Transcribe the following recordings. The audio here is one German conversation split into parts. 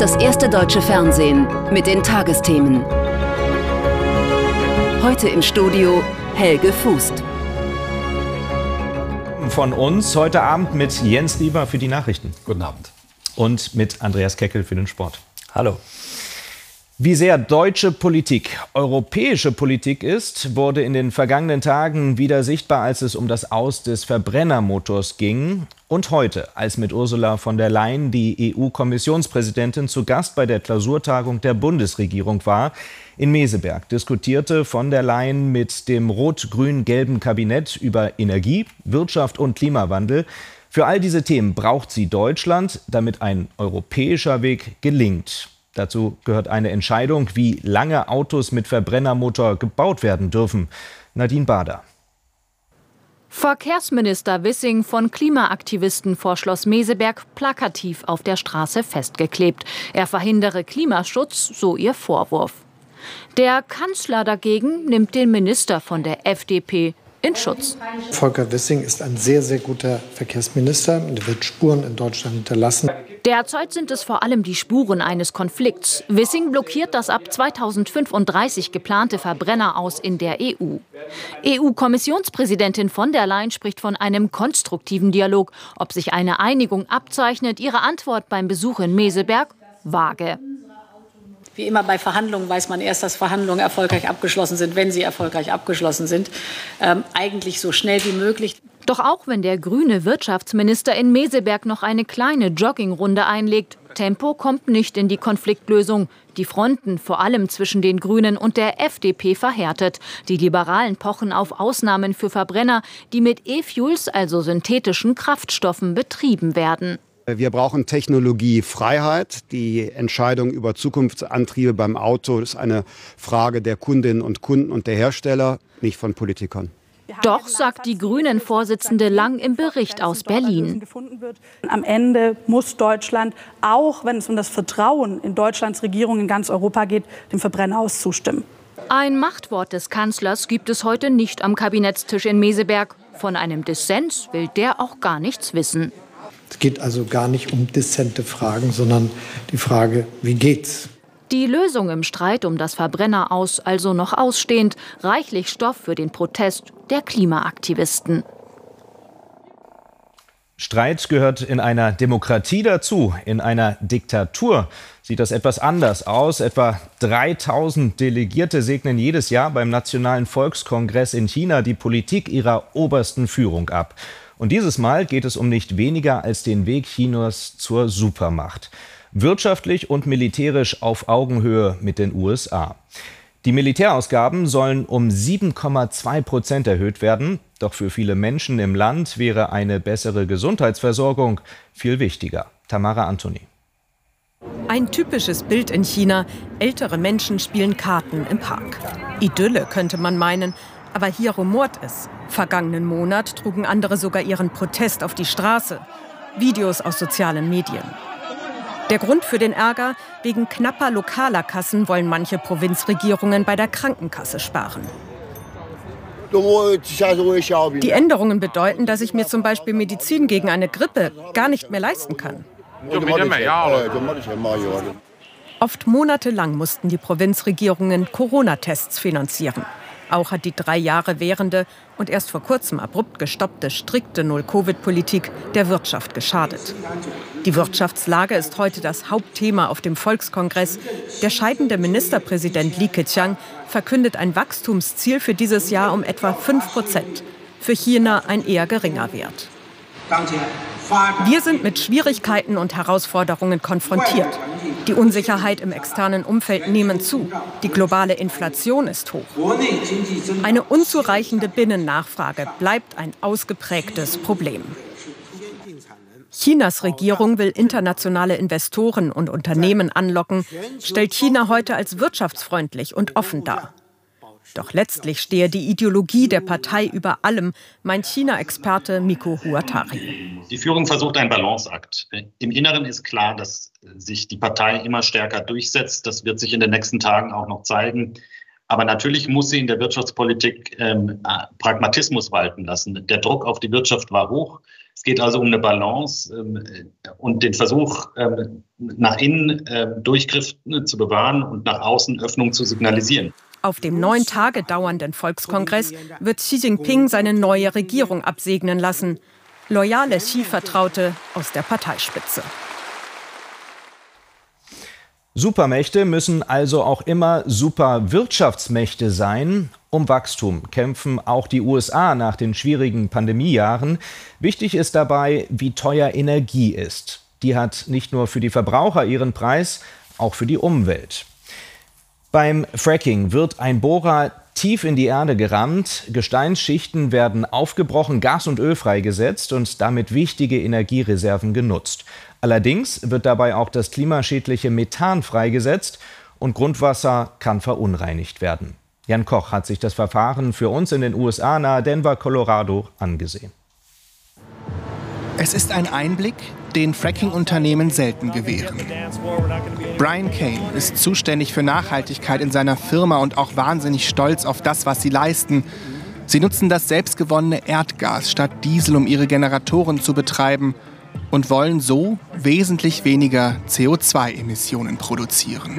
das erste deutsche Fernsehen mit den Tagesthemen. Heute im Studio Helge Fußt. Von uns heute Abend mit Jens Lieber für die Nachrichten. Guten Abend. Und mit Andreas Keckel für den Sport. Hallo. Wie sehr deutsche Politik europäische Politik ist, wurde in den vergangenen Tagen wieder sichtbar, als es um das Aus des Verbrennermotors ging. Und heute, als mit Ursula von der Leyen die EU-Kommissionspräsidentin zu Gast bei der Klausurtagung der Bundesregierung war, in Meseberg diskutierte von der Leyen mit dem rot-grün-gelben Kabinett über Energie, Wirtschaft und Klimawandel. Für all diese Themen braucht sie Deutschland, damit ein europäischer Weg gelingt. Dazu gehört eine Entscheidung, wie lange Autos mit Verbrennermotor gebaut werden dürfen. Nadine Bader. Verkehrsminister Wissing von Klimaaktivisten vor Schloss Meseberg plakativ auf der Straße festgeklebt. Er verhindere Klimaschutz, so ihr Vorwurf. Der Kanzler dagegen nimmt den Minister von der FDP in Schutz. Volker Wissing ist ein sehr, sehr guter Verkehrsminister und wird Spuren in Deutschland hinterlassen. Derzeit sind es vor allem die Spuren eines Konflikts. Wissing blockiert das ab 2035 geplante Verbrenner aus in der EU. EU-Kommissionspräsidentin von der Leyen spricht von einem konstruktiven Dialog. Ob sich eine Einigung abzeichnet, ihre Antwort beim Besuch in Meseberg vage. Wie immer bei Verhandlungen weiß man erst, dass Verhandlungen erfolgreich abgeschlossen sind, wenn sie erfolgreich abgeschlossen sind. Ähm, eigentlich so schnell wie möglich. Doch auch wenn der grüne Wirtschaftsminister in Meseberg noch eine kleine Joggingrunde einlegt, Tempo kommt nicht in die Konfliktlösung. Die Fronten, vor allem zwischen den Grünen und der FDP, verhärtet. Die Liberalen pochen auf Ausnahmen für Verbrenner, die mit E-Fuels, also synthetischen Kraftstoffen, betrieben werden. Wir brauchen Technologiefreiheit. Die Entscheidung über Zukunftsantriebe beim Auto ist eine Frage der Kundinnen und Kunden und der Hersteller, nicht von Politikern. Doch, sagt die Grünen-Vorsitzende Lang im Bericht aus Berlin. Am Ende muss Deutschland, auch wenn es um das Vertrauen in Deutschlands Regierung in ganz Europa geht, dem Verbrenner aus zustimmen. Ein Machtwort des Kanzlers gibt es heute nicht am Kabinettstisch in Meseberg. Von einem Dissens will der auch gar nichts wissen. Es geht also gar nicht um dissente Fragen, sondern die Frage, wie geht's? Die Lösung im Streit um das Verbrenner aus also noch ausstehend, reichlich Stoff für den Protest der Klimaaktivisten. Streit gehört in einer Demokratie dazu. In einer Diktatur sieht das etwas anders aus. Etwa 3000 Delegierte segnen jedes Jahr beim Nationalen Volkskongress in China die Politik ihrer obersten Führung ab. Und dieses Mal geht es um nicht weniger als den Weg Chinas zur Supermacht. Wirtschaftlich und militärisch auf Augenhöhe mit den USA. Die Militärausgaben sollen um 7,2 Prozent erhöht werden. Doch für viele Menschen im Land wäre eine bessere Gesundheitsversorgung viel wichtiger. Tamara Antoni. Ein typisches Bild in China. Ältere Menschen spielen Karten im Park. Idylle könnte man meinen. Aber hier rumort es. Vergangenen Monat trugen andere sogar ihren Protest auf die Straße. Videos aus sozialen Medien. Der Grund für den Ärger? Wegen knapper lokaler Kassen wollen manche Provinzregierungen bei der Krankenkasse sparen. Die Änderungen bedeuten, dass ich mir zum Beispiel Medizin gegen eine Grippe gar nicht mehr leisten kann. Oft monatelang mussten die Provinzregierungen Corona-Tests finanzieren. Auch hat die drei Jahre währende und erst vor kurzem abrupt gestoppte strikte Null-Covid-Politik der Wirtschaft geschadet. Die Wirtschaftslage ist heute das Hauptthema auf dem Volkskongress. Der scheidende Ministerpräsident Li Keqiang verkündet ein Wachstumsziel für dieses Jahr um etwa 5 Prozent. Für China ein eher geringer Wert. Wir sind mit Schwierigkeiten und Herausforderungen konfrontiert. Die Unsicherheit im externen Umfeld nehmen zu. Die globale Inflation ist hoch. Eine unzureichende Binnennachfrage bleibt ein ausgeprägtes Problem. Chinas Regierung will internationale Investoren und Unternehmen anlocken, stellt China heute als wirtschaftsfreundlich und offen dar. Doch letztlich stehe die Ideologie der Partei über allem, meint China-Experte Miko Huatari. Die Führung versucht einen Balanceakt. Im Inneren ist klar, dass sich die Partei immer stärker durchsetzt. Das wird sich in den nächsten Tagen auch noch zeigen. Aber natürlich muss sie in der Wirtschaftspolitik ähm, Pragmatismus walten lassen. Der Druck auf die Wirtschaft war hoch. Es geht also um eine Balance ähm, und den Versuch, ähm, nach innen ähm, Durchgriff ne, zu bewahren und nach außen Öffnung zu signalisieren. Auf dem neun Tage dauernden Volkskongress wird Xi Jinping seine neue Regierung absegnen lassen. Loyale Xi-Vertraute aus der Parteispitze. Supermächte müssen also auch immer Superwirtschaftsmächte sein. Um Wachstum kämpfen auch die USA nach den schwierigen Pandemiejahren. Wichtig ist dabei, wie teuer Energie ist. Die hat nicht nur für die Verbraucher ihren Preis, auch für die Umwelt. Beim Fracking wird ein Bohrer tief in die Erde gerammt, Gesteinsschichten werden aufgebrochen, Gas und Öl freigesetzt und damit wichtige Energiereserven genutzt. Allerdings wird dabei auch das klimaschädliche Methan freigesetzt und Grundwasser kann verunreinigt werden. Jan Koch hat sich das Verfahren für uns in den USA nahe Denver, Colorado angesehen. Es ist ein Einblick, den Fracking-Unternehmen selten gewähren. Brian Kane ist zuständig für Nachhaltigkeit in seiner Firma und auch wahnsinnig stolz auf das, was sie leisten. Sie nutzen das selbstgewonnene Erdgas statt Diesel, um ihre Generatoren zu betreiben und wollen so wesentlich weniger CO2-Emissionen produzieren.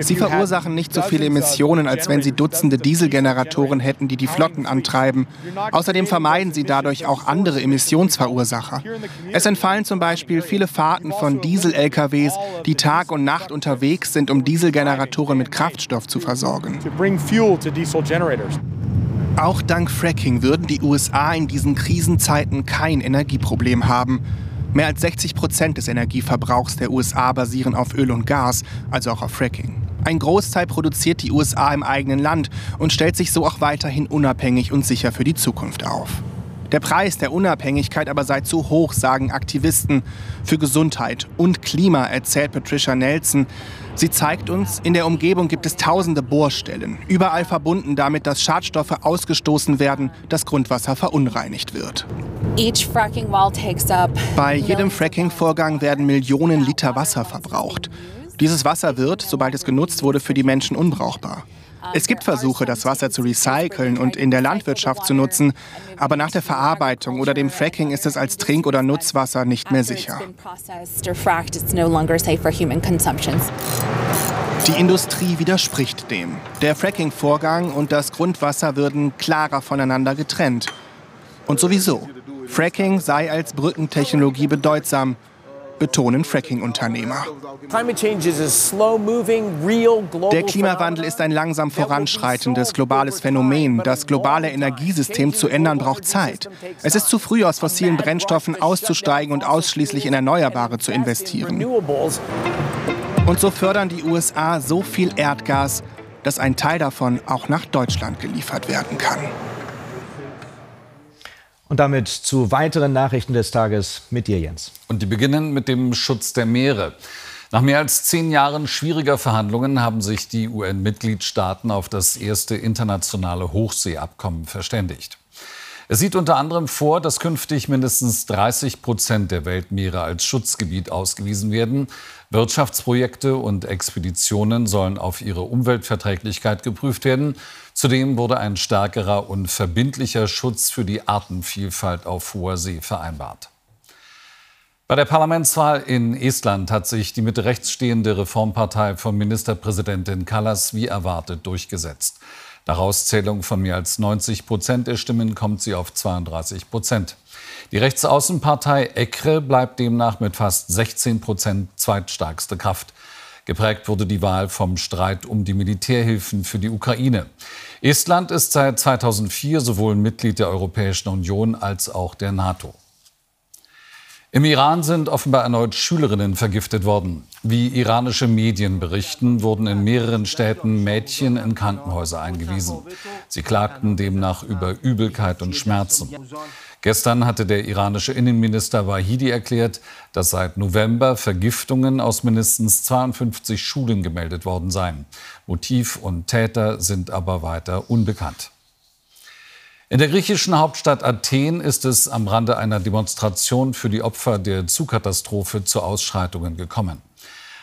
Sie verursachen nicht so viele Emissionen, als wenn sie Dutzende Dieselgeneratoren hätten, die die Flotten antreiben. Außerdem vermeiden sie dadurch auch andere Emissionsverursacher. Es entfallen zum Beispiel viele Fahrten von Diesel-LKWs, die Tag und Nacht unterwegs sind, um Dieselgeneratoren mit Kraftstoff zu versorgen. Auch dank Fracking würden die USA in diesen Krisenzeiten kein Energieproblem haben. Mehr als 60 Prozent des Energieverbrauchs der USA basieren auf Öl und Gas, also auch auf Fracking. Ein Großteil produziert die USA im eigenen Land und stellt sich so auch weiterhin unabhängig und sicher für die Zukunft auf. Der Preis der Unabhängigkeit aber sei zu hoch, sagen Aktivisten. Für Gesundheit und Klima erzählt Patricia Nelson. Sie zeigt uns, in der Umgebung gibt es tausende Bohrstellen, überall verbunden damit, dass Schadstoffe ausgestoßen werden, das Grundwasser verunreinigt wird. Bei jedem Fracking-Vorgang werden Millionen Liter Wasser verbraucht. Dieses Wasser wird, sobald es genutzt wurde, für die Menschen unbrauchbar. Es gibt Versuche, das Wasser zu recyceln und in der Landwirtschaft zu nutzen, aber nach der Verarbeitung oder dem Fracking ist es als Trink- oder Nutzwasser nicht mehr sicher. Die Industrie widerspricht dem. Der Fracking-Vorgang und das Grundwasser würden klarer voneinander getrennt. Und sowieso, Fracking sei als Brückentechnologie bedeutsam betonen Fracking-Unternehmer. Der Klimawandel ist ein langsam voranschreitendes globales Phänomen. Das globale Energiesystem zu ändern braucht Zeit. Es ist zu früh, aus fossilen Brennstoffen auszusteigen und ausschließlich in Erneuerbare zu investieren. Und so fördern die USA so viel Erdgas, dass ein Teil davon auch nach Deutschland geliefert werden kann. Und damit zu weiteren Nachrichten des Tages mit dir, Jens. Und die beginnen mit dem Schutz der Meere. Nach mehr als zehn Jahren schwieriger Verhandlungen haben sich die UN-Mitgliedstaaten auf das erste internationale Hochseeabkommen verständigt. Es sieht unter anderem vor, dass künftig mindestens 30 Prozent der Weltmeere als Schutzgebiet ausgewiesen werden. Wirtschaftsprojekte und Expeditionen sollen auf ihre Umweltverträglichkeit geprüft werden. Zudem wurde ein stärkerer und verbindlicher Schutz für die Artenvielfalt auf hoher See vereinbart. Bei der Parlamentswahl in Estland hat sich die Mitte rechts stehende Reformpartei von Ministerpräsidentin Kallas wie erwartet durchgesetzt. Nach Auszählung von mehr als 90 Prozent der Stimmen kommt sie auf 32 Prozent. Die Rechtsaußenpartei ECRE bleibt demnach mit fast 16 Prozent zweitstärkste Kraft. Geprägt wurde die Wahl vom Streit um die Militärhilfen für die Ukraine. Estland ist seit 2004 sowohl Mitglied der Europäischen Union als auch der NATO. Im Iran sind offenbar erneut Schülerinnen vergiftet worden. Wie iranische Medien berichten, wurden in mehreren Städten Mädchen in Krankenhäuser eingewiesen. Sie klagten demnach über Übelkeit und Schmerzen. Gestern hatte der iranische Innenminister Wahidi erklärt, dass seit November Vergiftungen aus mindestens 52 Schulen gemeldet worden seien. Motiv und Täter sind aber weiter unbekannt. In der griechischen Hauptstadt Athen ist es am Rande einer Demonstration für die Opfer der Zugkatastrophe zu Ausschreitungen gekommen.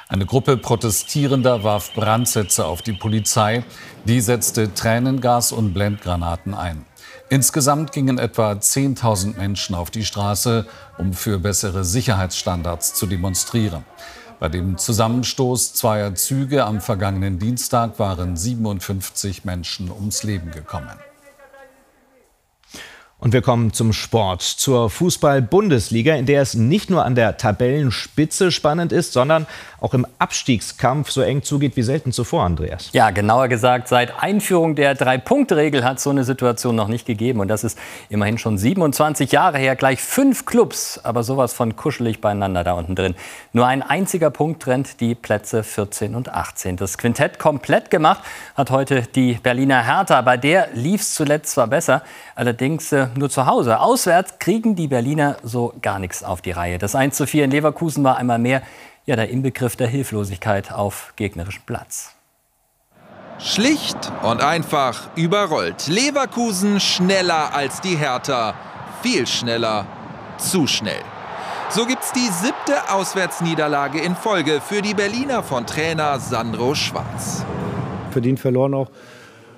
Eine Gruppe Protestierender warf Brandsätze auf die Polizei. Die setzte Tränengas und Blendgranaten ein. Insgesamt gingen etwa 10.000 Menschen auf die Straße, um für bessere Sicherheitsstandards zu demonstrieren. Bei dem Zusammenstoß zweier Züge am vergangenen Dienstag waren 57 Menschen ums Leben gekommen. Und wir kommen zum Sport, zur Fußball-Bundesliga, in der es nicht nur an der Tabellenspitze spannend ist, sondern auch im Abstiegskampf so eng zugeht wie selten zuvor, Andreas. Ja, genauer gesagt, seit Einführung der Drei-Punkte-Regel hat es so eine Situation noch nicht gegeben. Und das ist immerhin schon 27 Jahre her. Gleich fünf Clubs, aber sowas von kuschelig beieinander da unten drin. Nur ein einziger Punkt trennt die Plätze 14 und 18. Das Quintett komplett gemacht hat heute die Berliner Hertha. Bei der lief es zuletzt zwar besser, allerdings äh, nur zu Hause. Auswärts kriegen die Berliner so gar nichts auf die Reihe. Das 1 zu 4 in Leverkusen war einmal mehr ja, der Inbegriff der Hilflosigkeit auf gegnerischem Platz. Schlicht und einfach überrollt. Leverkusen schneller als die Hertha. Viel schneller, zu schnell. So gibt's die siebte Auswärtsniederlage in Folge für die Berliner von Trainer Sandro Schwarz. Verdient verloren auch,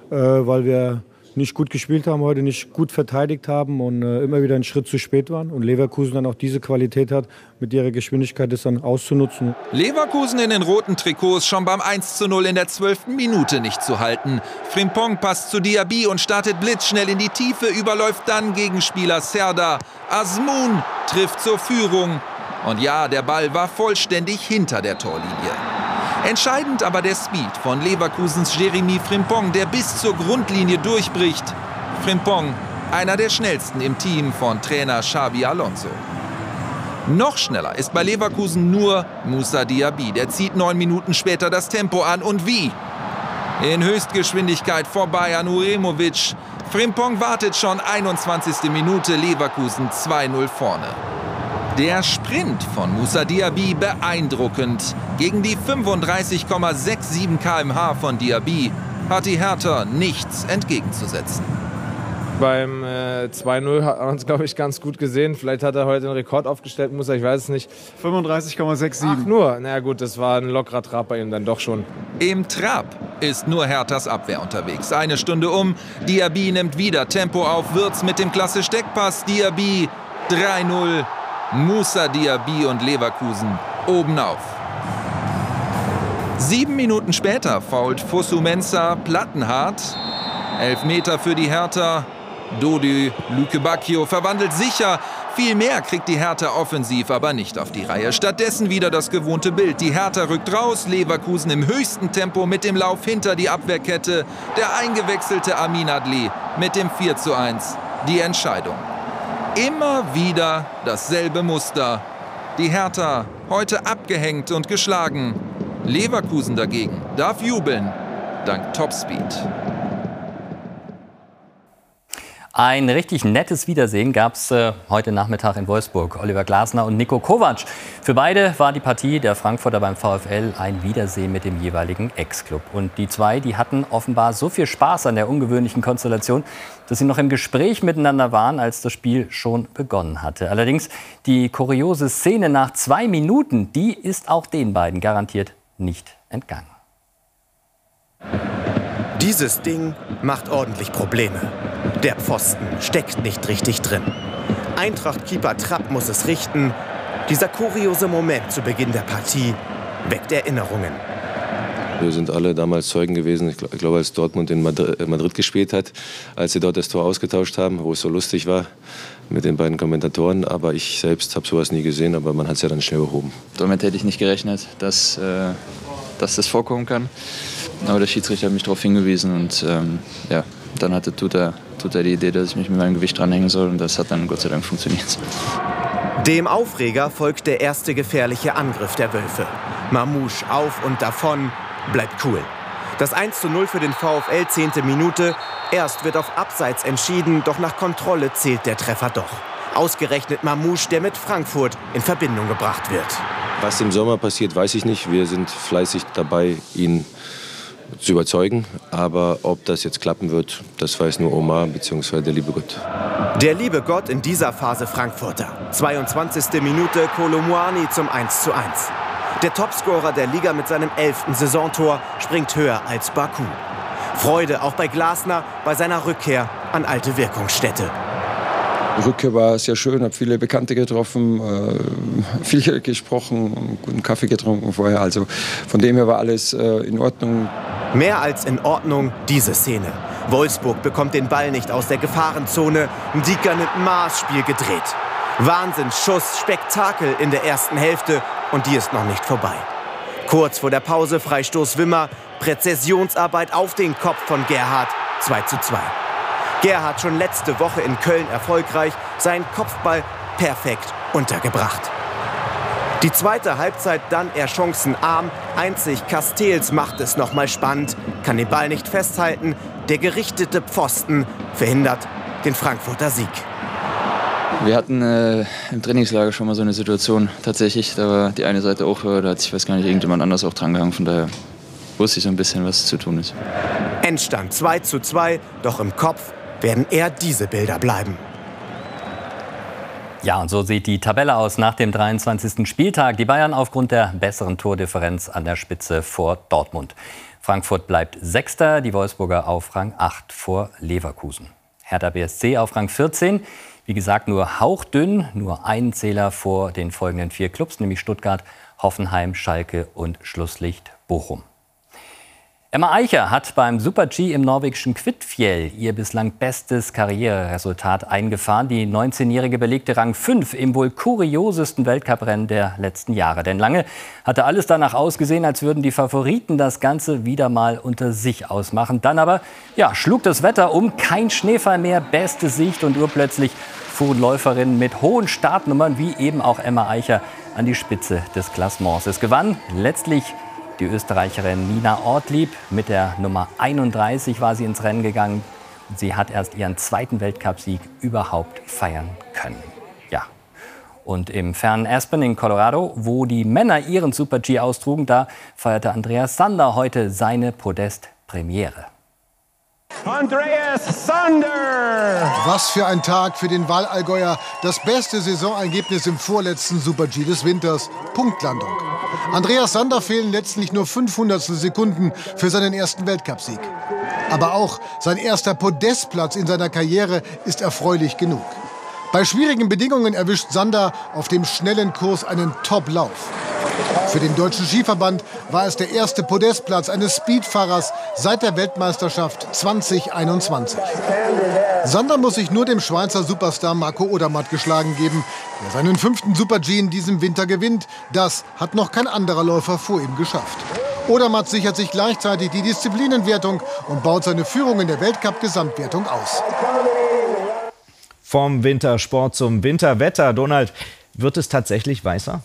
äh, weil wir nicht gut gespielt haben heute, nicht gut verteidigt haben und äh, immer wieder einen Schritt zu spät waren. Und Leverkusen dann auch diese Qualität hat, mit ihrer Geschwindigkeit das dann auszunutzen. Leverkusen in den roten Trikots schon beim 1 zu 0 in der 12. Minute nicht zu halten. Frimpong passt zu Diaby und startet blitzschnell in die Tiefe, überläuft dann Gegenspieler Serda. Asmun trifft zur Führung. Und ja, der Ball war vollständig hinter der Torlinie. Entscheidend aber der Speed von Leverkusens Jeremy Frimpong, der bis zur Grundlinie durchbricht. Frimpong, einer der schnellsten im Team von Trainer Xavi Alonso. Noch schneller ist bei Leverkusen nur Musa Diaby. Der zieht neun Minuten später das Tempo an. Und wie? In Höchstgeschwindigkeit vorbei an Uremovic. Frimpong wartet schon 21. Minute, Leverkusen 2-0 vorne. Der Sprint von Musa Diaby beeindruckend. Gegen die 35,67 km/h von Diaby hat die Hertha nichts entgegenzusetzen. Beim äh, 2-0 hat man es, glaube ich, ganz gut gesehen. Vielleicht hat er heute einen Rekord aufgestellt, muss er, ich weiß es nicht. 35,67. Ach, nur. Na gut, das war ein lockerer Trab bei ihm dann doch schon. Im Trab ist nur Herthas Abwehr unterwegs. Eine Stunde um. Diaby nimmt wieder Tempo auf. Wirtz mit dem klasse Steckpass. Diaby 3-0. Musa Diaby und Leverkusen oben auf. Sieben Minuten später fault Fosumensa Plattenhardt. Elf Meter für die Hertha. Dodi Luke Bacchio verwandelt sicher. Viel mehr kriegt die Hertha offensiv aber nicht auf die Reihe. Stattdessen wieder das gewohnte Bild. Die Hertha rückt raus, Leverkusen im höchsten Tempo mit dem Lauf hinter die Abwehrkette. Der eingewechselte Amin Adli mit dem 4 zu 1. Die Entscheidung. Immer wieder dasselbe Muster. Die Hertha heute abgehängt und geschlagen. Leverkusen dagegen darf jubeln, dank Topspeed. Ein richtig nettes Wiedersehen gab es äh, heute Nachmittag in Wolfsburg. Oliver Glasner und Nico Kovac. Für beide war die Partie der Frankfurter beim VfL ein Wiedersehen mit dem jeweiligen Ex-Club. Und die zwei, die hatten offenbar so viel Spaß an der ungewöhnlichen Konstellation, dass sie noch im Gespräch miteinander waren, als das Spiel schon begonnen hatte. Allerdings die kuriose Szene nach zwei Minuten, die ist auch den beiden garantiert nicht entgangen. Dieses Ding macht ordentlich Probleme. Der Pfosten steckt nicht richtig drin. Eintracht-Keeper Trapp muss es richten. Dieser kuriose Moment zu Beginn der Partie weckt Erinnerungen. Wir sind alle damals Zeugen gewesen, ich glaube, als Dortmund in äh, Madrid gespielt hat, als sie dort das Tor ausgetauscht haben, wo es so lustig war mit den beiden Kommentatoren. Aber ich selbst habe sowas nie gesehen, aber man hat es ja dann schnell behoben. Damit hätte ich nicht gerechnet, dass, äh, dass das vorkommen kann. Aber der Schiedsrichter hat mich darauf hingewiesen und ähm, ja, dann hatte Tuta, Tuta die Idee, dass ich mich mit meinem Gewicht dranhängen soll und das hat dann Gott sei Dank funktioniert. Dem Aufreger folgt der erste gefährliche Angriff der Wölfe. Mamouche auf und davon, bleibt cool. Das 1 zu 0 für den VfL, 10. Minute. Erst wird auf Abseits entschieden, doch nach Kontrolle zählt der Treffer doch. Ausgerechnet Mamouche, der mit Frankfurt in Verbindung gebracht wird. Was im Sommer passiert, weiß ich nicht. Wir sind fleißig dabei, ihn zu überzeugen. Aber ob das jetzt klappen wird, das weiß nur Omar bzw. der liebe Gott. Der liebe Gott in dieser Phase Frankfurter. 22. Minute Kolomuani zum 1 zu 1. Der Topscorer der Liga mit seinem elften Saisontor springt höher als Baku. Freude auch bei Glasner bei seiner Rückkehr an alte Wirkungsstätte. Die Rückkehr war sehr schön, habe viele Bekannte getroffen, äh, viel gesprochen, guten Kaffee getrunken vorher. Also von dem her war alles äh, in Ordnung. Mehr als in Ordnung diese Szene. Wolfsburg bekommt den Ball nicht aus der Gefahrenzone. Dieker nimmt Maßspiel gedreht. Wahnsinnsschuss, Spektakel in der ersten Hälfte und die ist noch nicht vorbei. Kurz vor der Pause Freistoß Wimmer, Präzisionsarbeit auf den Kopf von Gerhard 2 zu 2. Gerhard schon letzte Woche in Köln erfolgreich, seinen Kopfball perfekt untergebracht. Die zweite Halbzeit dann eher chancenarm. Einzig Castells macht es nochmal spannend, kann den Ball nicht festhalten. Der gerichtete Pfosten verhindert den Frankfurter Sieg. Wir hatten äh, im Trainingslager schon mal so eine Situation tatsächlich. Da war die eine Seite auch, da hat sich, weiß gar nicht, irgendjemand anders auch dran gehangen. Von daher wusste ich so ein bisschen, was zu tun ist. Endstand 2 zu 2, doch im Kopf werden eher diese Bilder bleiben. Ja, und so sieht die Tabelle aus nach dem 23. Spieltag. Die Bayern aufgrund der besseren Tordifferenz an der Spitze vor Dortmund. Frankfurt bleibt Sechster, die Wolfsburger auf Rang 8 vor Leverkusen. Hertha BSC auf Rang 14. Wie gesagt, nur hauchdünn, nur ein Zähler vor den folgenden vier Clubs, nämlich Stuttgart, Hoffenheim, Schalke und Schlusslicht Bochum. Emma Eicher hat beim Super-G im norwegischen Kvitfjell ihr bislang bestes Karriereresultat eingefahren. Die 19-Jährige belegte Rang 5 im wohl kuriosesten Weltcuprennen der letzten Jahre. Denn lange hatte alles danach ausgesehen, als würden die Favoriten das Ganze wieder mal unter sich ausmachen. Dann aber ja, schlug das Wetter um, kein Schneefall mehr, beste Sicht und urplötzlich fuhren Läuferinnen mit hohen Startnummern wie eben auch Emma Eicher an die Spitze des Klassements. Es gewann letztlich die Österreicherin Nina Ortlieb mit der Nummer 31 war sie ins Rennen gegangen. Sie hat erst ihren zweiten Weltcupsieg überhaupt feiern können. Ja. Und im fernen Aspen in Colorado, wo die Männer ihren Super-G austrugen, da feierte Andreas Sander heute seine Podestpremiere. Andreas Sander! Was für ein Tag für den Wallallgäuer. Das beste Saisonergebnis im vorletzten Super-G des Winters. Punktlandung. Andreas Sander fehlen letztlich nur 500 Sekunden für seinen ersten Weltcupsieg. Aber auch sein erster Podestplatz in seiner Karriere ist erfreulich genug. Bei schwierigen Bedingungen erwischt Sander auf dem schnellen Kurs einen Top-Lauf. Für den Deutschen Skiverband war es der erste Podestplatz eines Speedfahrers seit der Weltmeisterschaft 2021. Sander muss sich nur dem Schweizer Superstar Marco Odermatt geschlagen geben, der seinen fünften Super-G in diesem Winter gewinnt. Das hat noch kein anderer Läufer vor ihm geschafft. Odermatt sichert sich gleichzeitig die Disziplinenwertung und baut seine Führung in der Weltcup-Gesamtwertung aus. Vom Wintersport zum Winterwetter. Donald, wird es tatsächlich weißer?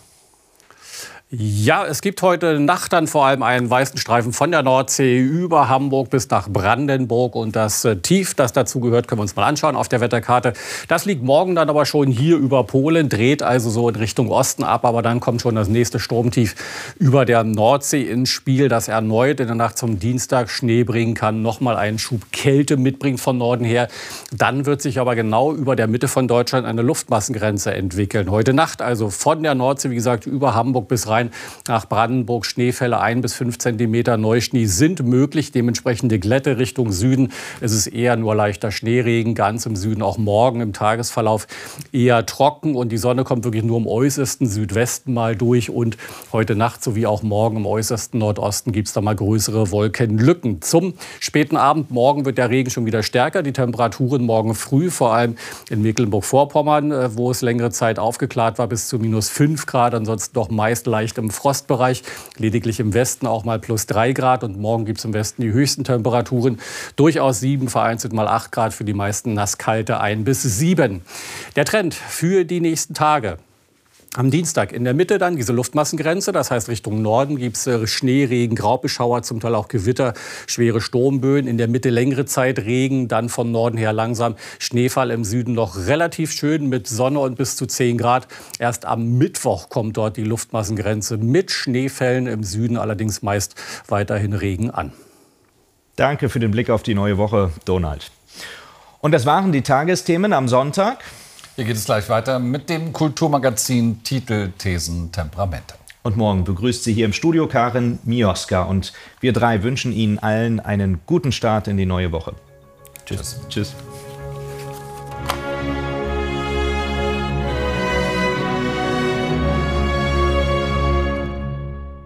Ja, es gibt heute Nacht dann vor allem einen weißen Streifen von der Nordsee über Hamburg bis nach Brandenburg. Und das äh, Tief, das dazu gehört, können wir uns mal anschauen auf der Wetterkarte. Das liegt morgen dann aber schon hier über Polen, dreht also so in Richtung Osten ab. Aber dann kommt schon das nächste Sturmtief über der Nordsee ins Spiel, das erneut in der Nacht zum Dienstag Schnee bringen kann, nochmal einen Schub Kälte mitbringt von Norden her. Dann wird sich aber genau über der Mitte von Deutschland eine Luftmassengrenze entwickeln. Heute Nacht also von der Nordsee, wie gesagt, über Hamburg bis rein rein nach Brandenburg. Schneefälle ein bis fünf Zentimeter Neuschnee sind möglich. Dementsprechende Glätte Richtung Süden. Es ist eher nur leichter Schneeregen. Ganz im Süden auch morgen im Tagesverlauf eher trocken. Und die Sonne kommt wirklich nur im äußersten Südwesten mal durch. Und heute Nacht sowie auch morgen im äußersten Nordosten gibt es da mal größere Wolkenlücken. Zum späten Abend morgen wird der Regen schon wieder stärker. Die Temperaturen morgen früh, vor allem in Mecklenburg-Vorpommern, wo es längere Zeit aufgeklärt war, bis zu minus 5 Grad. Ansonsten doch meist leicht leicht im Frostbereich, lediglich im Westen auch mal plus 3 Grad. Und morgen gibt es im Westen die höchsten Temperaturen, durchaus 7, vereinzelt mal 8 Grad, für die meisten nasskalte 1 bis 7. Der Trend für die nächsten Tage. Am Dienstag in der Mitte dann diese Luftmassengrenze, das heißt Richtung Norden gibt es äh, Schnee, Regen, Graubeschauer, zum Teil auch Gewitter, schwere Sturmböen. In der Mitte längere Zeit Regen, dann von Norden her langsam Schneefall im Süden noch relativ schön mit Sonne und bis zu 10 Grad. Erst am Mittwoch kommt dort die Luftmassengrenze mit Schneefällen im Süden, allerdings meist weiterhin Regen an. Danke für den Blick auf die neue Woche, Donald. Und das waren die Tagesthemen am Sonntag. Hier geht es gleich weiter mit dem Kulturmagazin Titel, Thesen, Temperamente. Und morgen begrüßt sie hier im Studio Karin Mioska. Und wir drei wünschen Ihnen allen einen guten Start in die neue Woche. Tschüss. Tschüss.